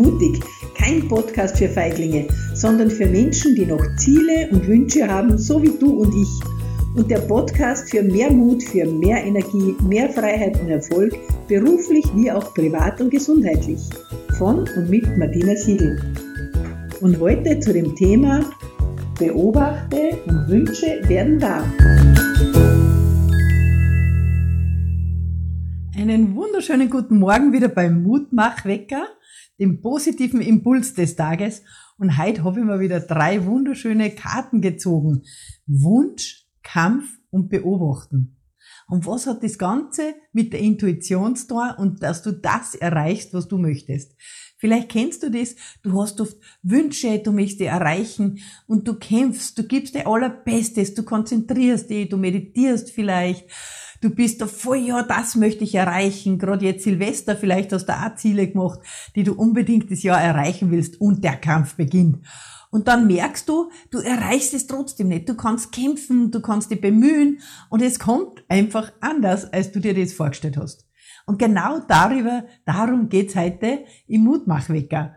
mutig. Kein Podcast für Feiglinge, sondern für Menschen, die noch Ziele und Wünsche haben, so wie du und ich. Und der Podcast für mehr Mut, für mehr Energie, mehr Freiheit und Erfolg, beruflich wie auch privat und gesundheitlich. Von und mit Martina Siegel. Und heute zu dem Thema Beobachte und Wünsche werden wahr. Einen wunderschönen guten Morgen wieder beim Mutmachwecker, dem positiven Impuls des Tages. Und heute habe ich mir wieder drei wunderschöne Karten gezogen. Wunsch, Kampf und Beobachten. Und was hat das Ganze mit der Intuition zu tun und dass du das erreichst, was du möchtest? Vielleicht kennst du das, du hast oft Wünsche, du möchtest die erreichen und du kämpfst, du gibst dir allerbestes, du konzentrierst dich, du meditierst vielleicht, du bist da voll, ja, das möchte ich erreichen. Gerade jetzt Silvester, vielleicht hast du auch Ziele gemacht, die du unbedingt das Jahr erreichen willst und der Kampf beginnt. Und dann merkst du, du erreichst es trotzdem nicht. Du kannst kämpfen, du kannst dich bemühen und es kommt einfach anders, als du dir das vorgestellt hast. Und genau darüber, darum geht's heute im Mutmachwecker.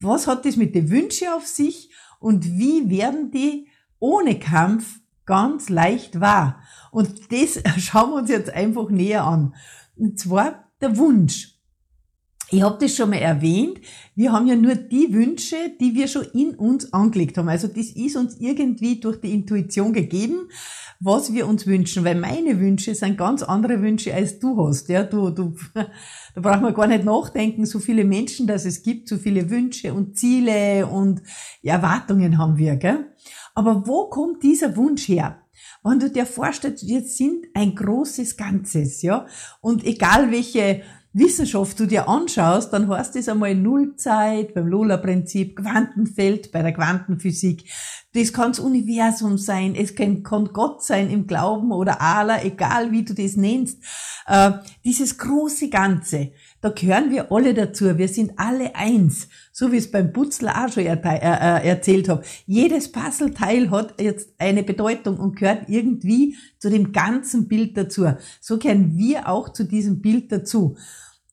Was hat das mit den Wünschen auf sich und wie werden die ohne Kampf ganz leicht wahr? Und das schauen wir uns jetzt einfach näher an. Und zwar der Wunsch. Ich habe das schon mal erwähnt. Wir haben ja nur die Wünsche, die wir schon in uns angelegt haben. Also das ist uns irgendwie durch die Intuition gegeben, was wir uns wünschen. Weil meine Wünsche sind ganz andere Wünsche, als du hast. Ja, du, du, da braucht man gar nicht nachdenken. So viele Menschen, dass es gibt, so viele Wünsche und Ziele und Erwartungen haben wir. Gell? Aber wo kommt dieser Wunsch her? Wenn du dir vorstellst, wir sind ein großes Ganzes, ja, und egal welche Wissenschaft du dir anschaust, dann heißt es einmal Nullzeit beim Lola-Prinzip, Quantenfeld bei der Quantenphysik. Das kann das Universum sein, es kann, kann Gott sein im Glauben oder Allah, egal wie du das nennst. Äh, dieses große Ganze, da gehören wir alle dazu. Wir sind alle eins. So wie es beim Putzler auch schon äh, äh, erzählt habe. Jedes Puzzleteil hat jetzt eine Bedeutung und gehört irgendwie zu dem ganzen Bild dazu. So gehören wir auch zu diesem Bild dazu.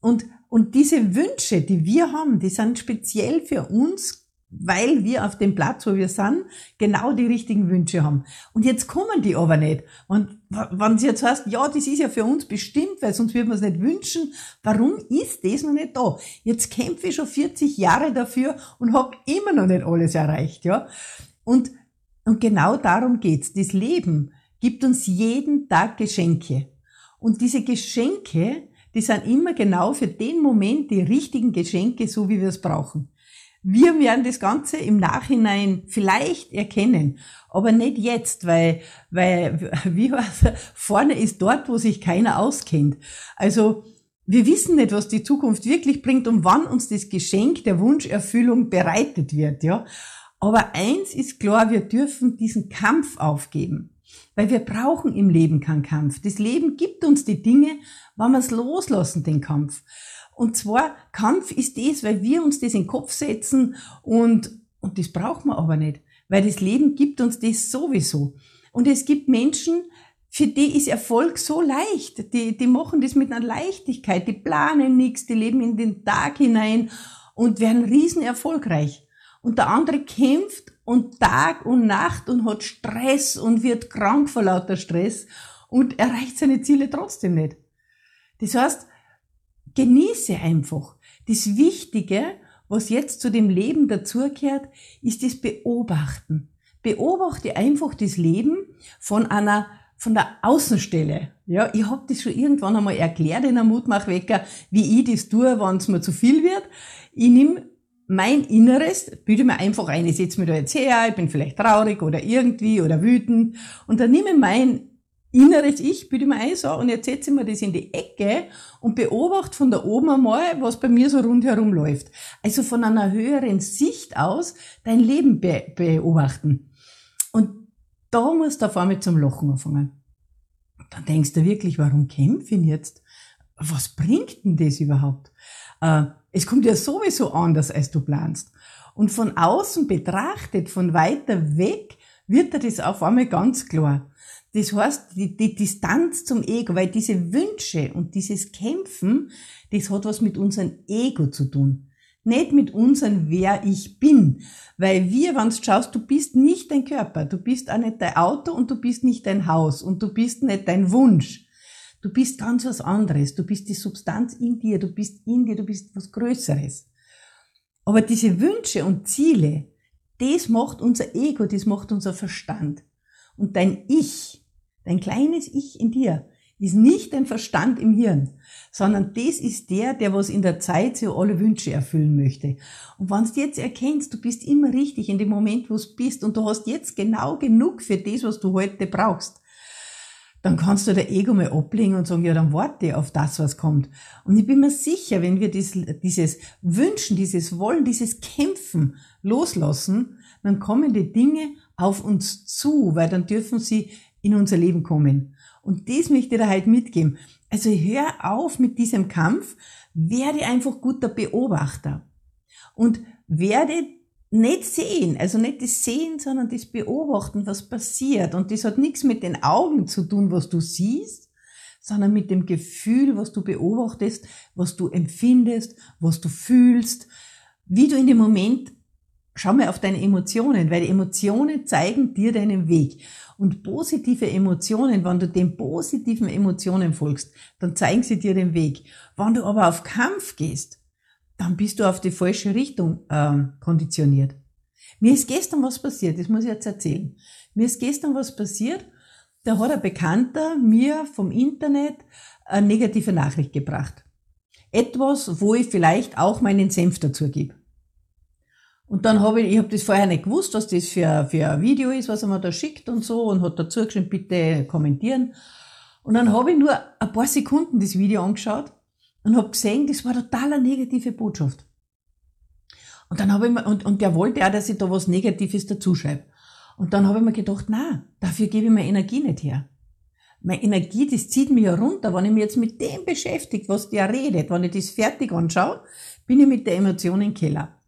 Und, und diese Wünsche, die wir haben, die sind speziell für uns, weil wir auf dem Platz, wo wir sind, genau die richtigen Wünsche haben. Und jetzt kommen die aber nicht. Und wenn sie jetzt heißt, ja, das ist ja für uns bestimmt, weil sonst würden wir es nicht wünschen, warum ist das noch nicht da? Jetzt kämpfe ich schon 40 Jahre dafür und habe immer noch nicht alles erreicht, ja. Und, und genau darum geht's. Das Leben gibt uns jeden Tag Geschenke. Und diese Geschenke, die sind immer genau für den Moment die richtigen Geschenke, so wie wir es brauchen. Wir werden das Ganze im Nachhinein vielleicht erkennen, aber nicht jetzt, weil, weil, wie was, vorne ist dort, wo sich keiner auskennt. Also, wir wissen nicht, was die Zukunft wirklich bringt und wann uns das Geschenk der Wunscherfüllung bereitet wird, ja. Aber eins ist klar, wir dürfen diesen Kampf aufgeben. Weil wir brauchen im Leben keinen Kampf. Das Leben gibt uns die Dinge, wenn wir es loslassen, den Kampf. Und zwar, Kampf ist das, weil wir uns das in den Kopf setzen und, und das brauchen wir aber nicht. Weil das Leben gibt uns das sowieso. Und es gibt Menschen, für die ist Erfolg so leicht. Die, die machen das mit einer Leichtigkeit. Die planen nichts, die leben in den Tag hinein und werden riesen erfolgreich. Und der andere kämpft und Tag und Nacht und hat Stress und wird krank vor lauter Stress und erreicht seine Ziele trotzdem nicht. Das heißt, genieße einfach. Das Wichtige, was jetzt zu dem Leben dazugehört, ist das Beobachten. Beobachte einfach das Leben von einer von der Außenstelle. Ja, ich habe das schon irgendwann einmal erklärt in einem Mutmachwecker, wie ich das tue, wenn es mir zu viel wird. Ich nehme mein Inneres, bilde mir einfach ein, ich setze mir da jetzt her, ich bin vielleicht traurig oder irgendwie oder wütend und dann nehme ich mein inneres Ich, bilde mir ein so und jetzt setze ich mir das in die Ecke und beobachte von da oben einmal, was bei mir so rundherum läuft. Also von einer höheren Sicht aus dein Leben be beobachten. Und da musst du auf einmal zum Lachen anfangen. Dann denkst du wirklich, warum kämpfe ich jetzt? Was bringt denn das überhaupt? Äh, es kommt ja sowieso anders, als du planst. Und von außen betrachtet, von weiter weg, wird dir das auf einmal ganz klar. Das heißt, die, die Distanz zum Ego, weil diese Wünsche und dieses Kämpfen, das hat was mit unserem Ego zu tun. Nicht mit unserem Wer ich bin. Weil wir, wenn du schaust, du bist nicht dein Körper, du bist auch nicht dein Auto und du bist nicht dein Haus und du bist nicht dein Wunsch. Du bist ganz was anderes. Du bist die Substanz in dir, du bist in dir, du bist was Größeres. Aber diese Wünsche und Ziele, das macht unser Ego, das macht unser Verstand. Und dein Ich, dein kleines Ich in dir, ist nicht dein Verstand im Hirn, sondern das ist der, der was in der Zeit so alle Wünsche erfüllen möchte. Und wenn du jetzt erkennst, du bist immer richtig in dem Moment, wo du bist und du hast jetzt genau genug für das, was du heute brauchst, dann kannst du der Ego mal ablegen und sagen, ja, dann warte auf das, was kommt. Und ich bin mir sicher, wenn wir dies, dieses Wünschen, dieses Wollen, dieses Kämpfen loslassen, dann kommen die Dinge auf uns zu, weil dann dürfen sie in unser Leben kommen. Und das möchte ich dir halt mitgeben. Also hör auf mit diesem Kampf, werde einfach guter Beobachter und werde nicht sehen, also nicht das Sehen, sondern das Beobachten, was passiert. Und das hat nichts mit den Augen zu tun, was du siehst, sondern mit dem Gefühl, was du beobachtest, was du empfindest, was du fühlst, wie du in dem Moment, schau mal auf deine Emotionen, weil Emotionen zeigen dir deinen Weg. Und positive Emotionen, wenn du den positiven Emotionen folgst, dann zeigen sie dir den Weg. Wenn du aber auf Kampf gehst, dann bist du auf die falsche Richtung ähm, konditioniert. Mir ist gestern was passiert, das muss ich jetzt erzählen. Mir ist gestern was passiert, da hat ein Bekannter mir vom Internet eine negative Nachricht gebracht. Etwas, wo ich vielleicht auch meinen Senf dazu gebe. Und dann habe ich, ich habe das vorher nicht gewusst, was das für, für ein Video ist, was er mir da schickt und so und hat dazu geschrieben, bitte kommentieren. Und dann habe ich nur ein paar Sekunden das Video angeschaut und habe gesehen, das war total eine negative Botschaft. Und dann habe ich mir, und, und der wollte auch, dass ich da was Negatives dazu schreibe. Und dann habe ich mir gedacht, na, dafür gebe ich meine Energie nicht her. Meine Energie, das zieht mich ja runter. Wenn ich mich jetzt mit dem beschäftige, was der redet, wenn ich das fertig anschaue, bin ich mit der Emotion im Keller.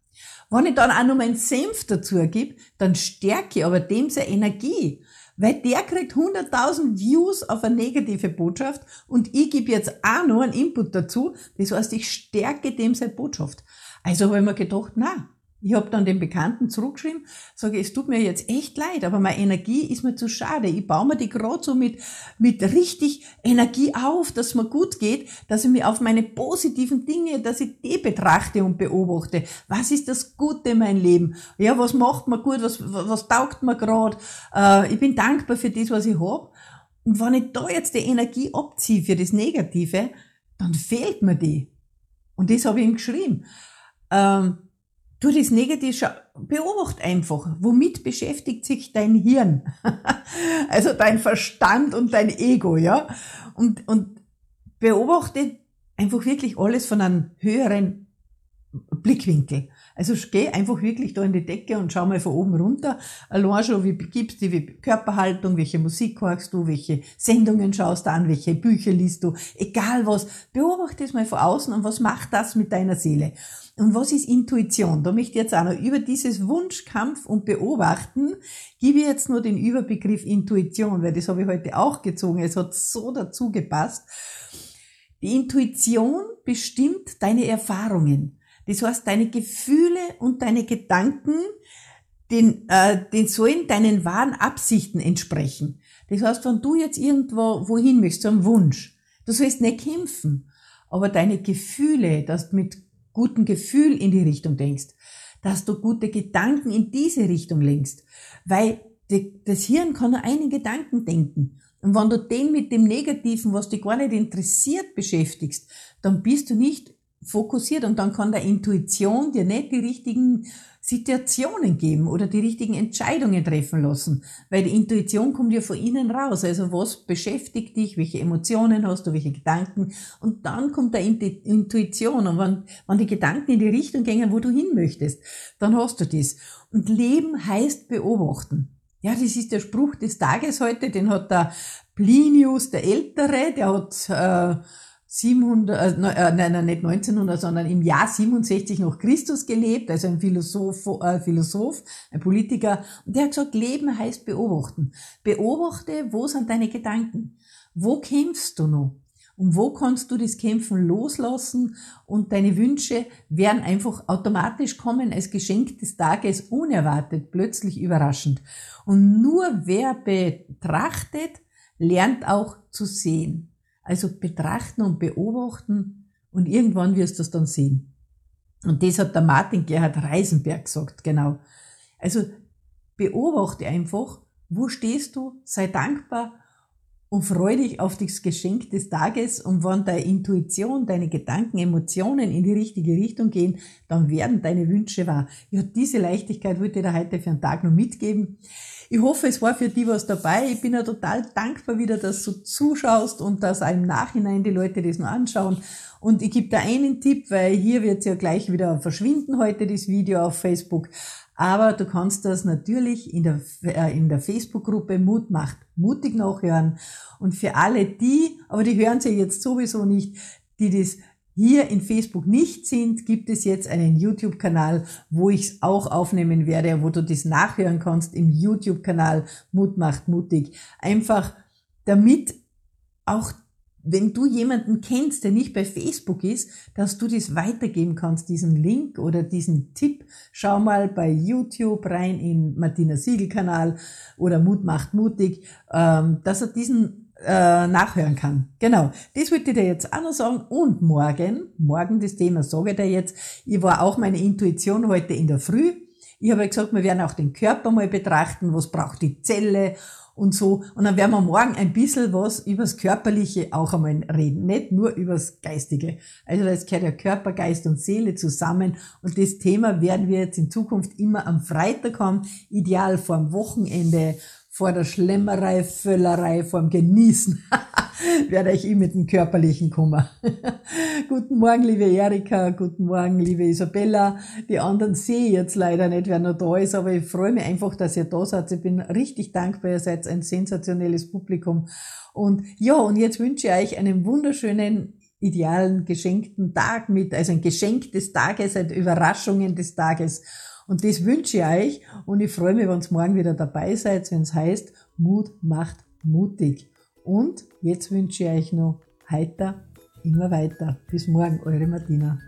Wenn ich dann auch noch meinen Senf dazu gebe, dann stärke ich aber dem seine Energie. Weil der kriegt 100.000 Views auf eine negative Botschaft und ich gebe jetzt auch noch einen Input dazu. Das heißt, ich stärke dem seine Botschaft. Also habe ich mir gedacht, na, ich habe dann den Bekannten zurückgeschrieben, sage, es tut mir jetzt echt leid, aber meine Energie ist mir zu schade. Ich baue mir die gerade so mit, mit richtig Energie auf, dass mir gut geht, dass ich mich auf meine positiven Dinge, dass ich die betrachte und beobachte. Was ist das Gute in meinem Leben? Ja, was macht mir gut? Was, was taugt mir gerade? Äh, ich bin dankbar für das, was ich habe. Und wenn ich da jetzt die Energie abziehe für das Negative, dann fehlt mir die. Und das habe ich ihm geschrieben. Ähm, Du das Negative, beobacht einfach, womit beschäftigt sich dein Hirn? also dein Verstand und dein Ego, ja? Und, und beobachte einfach wirklich alles von einem höheren Blickwinkel. Also geh einfach wirklich da in die Decke und schau mal von oben runter. Allein schon, wie gibst du die Körperhaltung, welche Musik hörst du, welche Sendungen schaust du an, welche Bücher liest du, egal was. Beobachte es mal von außen und was macht das mit deiner Seele? Und was ist Intuition? Da möchte ich jetzt auch noch über dieses Wunschkampf und Beobachten, gebe ich jetzt nur den Überbegriff Intuition, weil das habe ich heute auch gezogen. Es hat so dazu gepasst. Die Intuition bestimmt deine Erfahrungen. Das heißt, deine Gefühle und deine Gedanken, den, äh, den sollen deinen wahren Absichten entsprechen. Das heißt, wenn du jetzt irgendwo wohin möchtest, so einen Wunsch, du sollst nicht kämpfen, aber deine Gefühle, dass du mit guten Gefühl in die Richtung denkst, dass du gute Gedanken in diese Richtung lenkst, weil die, das Hirn kann nur einen Gedanken denken. Und wenn du den mit dem Negativen, was dich gar nicht interessiert, beschäftigst, dann bist du nicht fokussiert und dann kann der Intuition dir nicht die richtigen Situationen geben oder die richtigen Entscheidungen treffen lassen, weil die Intuition kommt ja von innen raus. Also was beschäftigt dich, welche Emotionen hast du, welche Gedanken und dann kommt der Intuition und wenn, wenn die Gedanken in die Richtung gehen, wo du hin möchtest, dann hast du das. Und Leben heißt beobachten. Ja, das ist der Spruch des Tages heute, den hat der Plinius, der Ältere, der hat äh, 700, äh, äh, nein, nein, nicht 1900, sondern im Jahr 67 noch Christus gelebt, also ein Philosoph, äh, Philosoph, ein Politiker. Und der hat gesagt, Leben heißt beobachten. Beobachte, wo sind deine Gedanken? Wo kämpfst du noch? Und wo kannst du das Kämpfen loslassen und deine Wünsche werden einfach automatisch kommen als Geschenk des Tages, unerwartet, plötzlich überraschend. Und nur wer betrachtet, lernt auch zu sehen. Also betrachten und beobachten und irgendwann wirst du es dann sehen. Und das hat der Martin Gerhard Reisenberg gesagt, genau. Also beobachte einfach, wo stehst du, sei dankbar und freu dich auf das Geschenk des Tages und wenn deine Intuition, deine Gedanken, Emotionen in die richtige Richtung gehen, dann werden deine Wünsche wahr. Ja, diese Leichtigkeit wollte ich dir heute für einen Tag noch mitgeben. Ich hoffe, es war für dich was dabei. Ich bin ja total dankbar wieder, dass du zuschaust und dass auch im Nachhinein die Leute das noch anschauen. Und ich gebe da einen Tipp, weil hier wird es ja gleich wieder verschwinden heute, das Video auf Facebook. Aber du kannst das natürlich in der, äh, der Facebook-Gruppe Mut macht mutig nachhören. Und für alle die, aber die hören sie jetzt sowieso nicht, die das hier in Facebook nicht sind, gibt es jetzt einen YouTube-Kanal, wo ich es auch aufnehmen werde, wo du das nachhören kannst im YouTube-Kanal Mut macht mutig. Einfach damit auch wenn du jemanden kennst, der nicht bei Facebook ist, dass du das weitergeben kannst, diesen Link oder diesen Tipp. Schau mal bei YouTube rein in Martina Siegel Kanal oder Mut macht mutig, ähm, dass er diesen äh, nachhören kann. Genau, das wollte ich dir jetzt auch noch sagen. Und morgen, morgen das Thema sage ich dir jetzt, ich war auch meine Intuition heute in der Früh. Ich habe gesagt, wir werden auch den Körper mal betrachten, was braucht die Zelle und so. Und dann werden wir morgen ein bisschen was übers Körperliche auch einmal reden, nicht nur übers Geistige. Also das gehört ja Körper, Geist und Seele zusammen und das Thema werden wir jetzt in Zukunft immer am Freitag haben, ideal vorm Wochenende, vor der Schlemmerei, Völlerei, vorm Genießen. werde ich ihm mit dem körperlichen Kummer. guten Morgen, liebe Erika, guten Morgen, liebe Isabella. Die anderen sehe ich jetzt leider nicht, wer noch da ist, aber ich freue mich einfach, dass ihr da seid. Ich bin richtig dankbar, ihr seid ein sensationelles Publikum. Und ja, und jetzt wünsche ich euch einen wunderschönen idealen, geschenkten Tag mit, also ein Geschenk des Tages, ein Überraschungen des Tages. Und das wünsche ich euch und ich freue mich, wenn ihr morgen wieder dabei seid, wenn es heißt, Mut macht mutig. Und jetzt wünsche ich euch noch heiter, immer weiter. Bis morgen, eure Martina.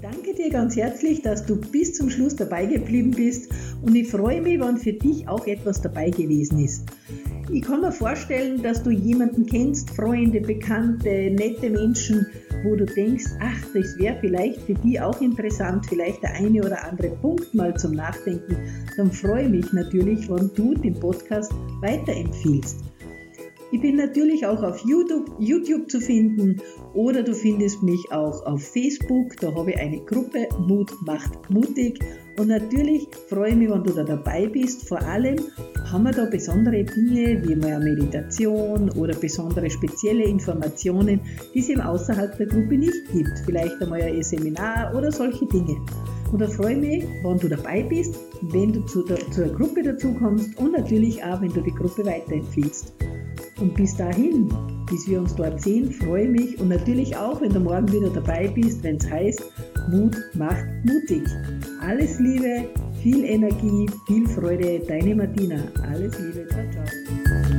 danke dir ganz herzlich, dass du bis zum Schluss dabei geblieben bist und ich freue mich, wenn für dich auch etwas dabei gewesen ist. Ich kann mir vorstellen, dass du jemanden kennst, Freunde, Bekannte, nette Menschen, wo du denkst, ach, das wäre vielleicht für die auch interessant, vielleicht der eine oder andere Punkt mal zum Nachdenken, dann freue ich mich natürlich, wenn du den Podcast weiterempfiehlst. Ich bin natürlich auch auf YouTube, YouTube zu finden oder du findest mich auch auf Facebook. Da habe ich eine Gruppe Mut macht mutig. Und natürlich freue ich mich, wenn du da dabei bist. Vor allem haben wir da besondere Dinge wie mal eine Meditation oder besondere spezielle Informationen, die es eben außerhalb der Gruppe nicht gibt. Vielleicht einmal ein Seminar oder solche Dinge. Und da freue ich mich, wenn du dabei bist, wenn du zu der, zur Gruppe dazukommst und natürlich auch, wenn du die Gruppe weiterempfiehlst. Und bis dahin, bis wir uns dort sehen, freue ich mich und natürlich auch, wenn du morgen wieder dabei bist, wenn es heißt, Mut macht mutig. Alles Liebe, viel Energie, viel Freude, deine Martina. Alles Liebe, ciao, ciao.